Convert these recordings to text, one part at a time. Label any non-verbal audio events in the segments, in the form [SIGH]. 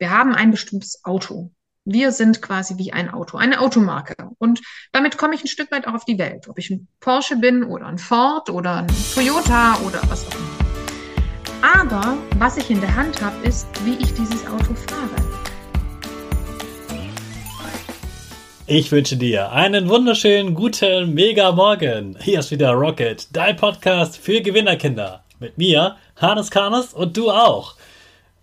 Wir haben ein bestimmtes Auto. Wir sind quasi wie ein Auto, eine Automarke. Und damit komme ich ein Stück weit auch auf die Welt. Ob ich ein Porsche bin oder ein Ford oder ein Toyota oder was auch immer. Aber was ich in der Hand habe, ist, wie ich dieses Auto fahre. Ich wünsche dir einen wunderschönen guten Mega Morgen. Hier ist wieder Rocket, dein Podcast für Gewinnerkinder. Mit mir, Hannes Karnes und du auch.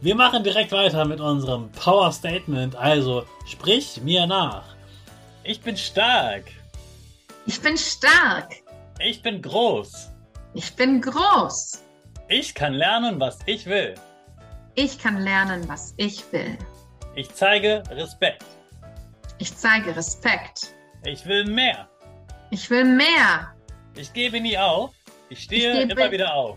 Wir machen direkt weiter mit unserem Power Statement. Also sprich mir nach. Ich bin stark. Ich bin stark. Ich bin groß. Ich bin groß. Ich kann lernen, was ich will. Ich kann lernen, was ich will. Ich zeige Respekt. Ich zeige Respekt. Ich will mehr. Ich will mehr. Ich gebe nie auf. Ich stehe ich immer wieder auf.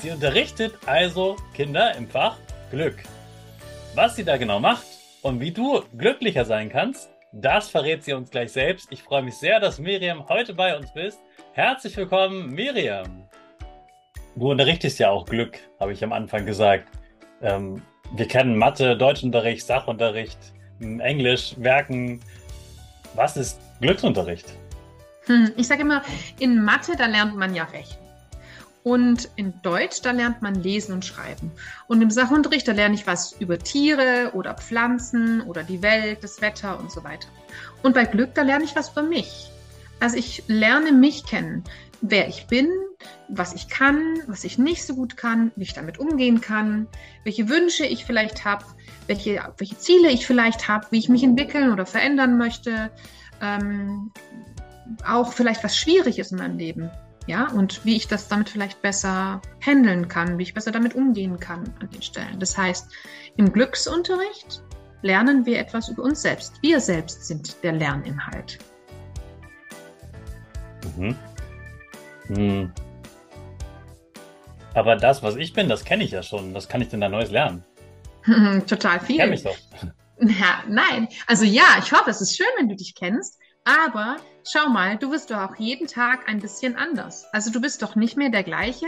Sie unterrichtet also Kinder im Fach Glück. Was sie da genau macht und wie du glücklicher sein kannst, das verrät sie uns gleich selbst. Ich freue mich sehr, dass Miriam heute bei uns bist. Herzlich willkommen, Miriam. Du unterrichtest ja auch Glück, habe ich am Anfang gesagt. Ähm, wir kennen Mathe, Deutschunterricht, Sachunterricht, Englisch, Werken. Was ist Glücksunterricht? Hm, ich sage immer, in Mathe, da lernt man ja Rechnen. Und in Deutsch, da lernt man lesen und schreiben. Und im Sachunterricht, da lerne ich was über Tiere oder Pflanzen oder die Welt, das Wetter und so weiter. Und bei Glück, da lerne ich was über mich. Also ich lerne mich kennen, wer ich bin, was ich kann, was ich nicht so gut kann, wie ich damit umgehen kann, welche Wünsche ich vielleicht habe, welche, welche Ziele ich vielleicht habe, wie ich mich entwickeln oder verändern möchte, ähm, auch vielleicht was schwierig ist in meinem Leben ja, und wie ich das damit vielleicht besser handeln kann, wie ich besser damit umgehen kann an den Stellen. Das heißt, im Glücksunterricht lernen wir etwas über uns selbst. Wir selbst sind der Lerninhalt. Mhm. Hm. Aber das, was ich bin, das kenne ich ja schon. Was kann ich denn da Neues lernen? [LAUGHS] Total viel. Kenn mich doch. [LAUGHS] Ja, nein. Also ja, ich hoffe, es ist schön, wenn du dich kennst. Aber schau mal, du bist doch auch jeden Tag ein bisschen anders. Also du bist doch nicht mehr der gleiche,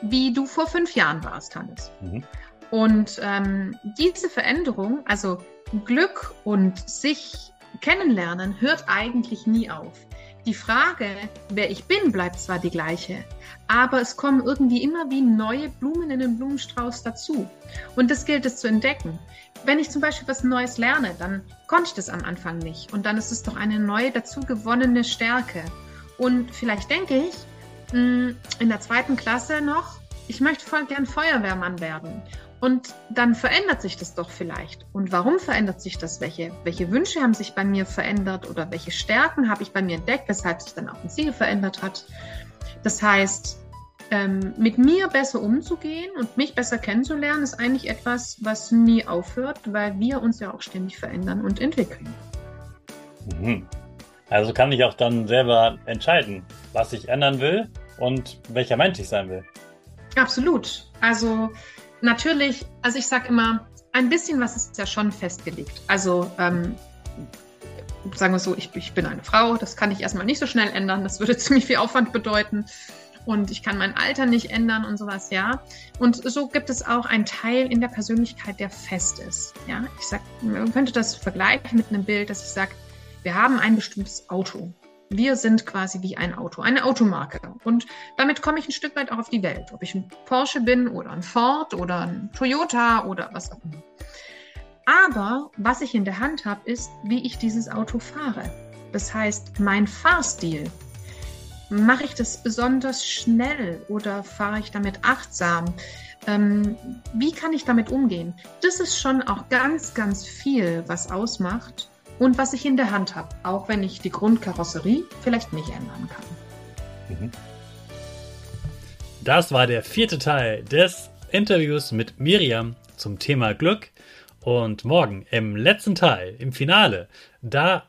wie du vor fünf Jahren warst, Hannes. Mhm. Und ähm, diese Veränderung, also Glück und sich kennenlernen, hört eigentlich nie auf. Die Frage, wer ich bin, bleibt zwar die gleiche, aber es kommen irgendwie immer wie neue Blumen in den Blumenstrauß dazu. Und das gilt es zu entdecken. Wenn ich zum Beispiel was Neues lerne, dann konnte ich das am Anfang nicht. Und dann ist es doch eine neue dazu gewonnene Stärke. Und vielleicht denke ich, hm, in der zweiten Klasse noch, ich möchte voll gern Feuerwehrmann werden. Und dann verändert sich das doch vielleicht. Und warum verändert sich das? Welche, welche Wünsche haben sich bei mir verändert oder welche Stärken habe ich bei mir entdeckt, weshalb sich dann auch ein Ziel verändert hat? Das heißt, ähm, mit mir besser umzugehen und mich besser kennenzulernen, ist eigentlich etwas, was nie aufhört, weil wir uns ja auch ständig verändern und entwickeln. Mhm. Also kann ich auch dann selber entscheiden, was ich ändern will und welcher Mensch ich sein will. Absolut. Also natürlich, also ich sage immer, ein bisschen was ist ja schon festgelegt. Also ähm, sagen wir so, ich, ich bin eine Frau, das kann ich erstmal nicht so schnell ändern, das würde [LAUGHS] ziemlich viel Aufwand bedeuten und ich kann mein Alter nicht ändern und sowas, ja. Und so gibt es auch einen Teil in der Persönlichkeit, der fest ist, ja. Ich sag, man könnte das vergleichen mit einem Bild, dass ich sage, wir haben ein bestimmtes Auto. Wir sind quasi wie ein Auto, eine Automarke. Und damit komme ich ein Stück weit auch auf die Welt. Ob ich ein Porsche bin oder ein Ford oder ein Toyota oder was auch immer. Aber was ich in der Hand habe, ist, wie ich dieses Auto fahre. Das heißt, mein Fahrstil. Mache ich das besonders schnell oder fahre ich damit achtsam? Ähm, wie kann ich damit umgehen? Das ist schon auch ganz, ganz viel, was ausmacht und was ich in der Hand habe, auch wenn ich die Grundkarosserie vielleicht nicht ändern kann. Mhm. Das war der vierte Teil des Interviews mit Miriam zum Thema Glück. Und morgen im letzten Teil, im Finale, da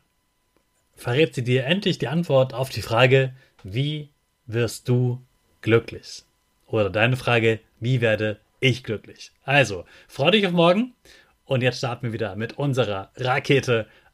verrät sie dir endlich die Antwort auf die Frage, wie wirst du glücklich? Oder deine Frage, wie werde ich glücklich? Also, freu dich auf morgen und jetzt starten wir wieder mit unserer Rakete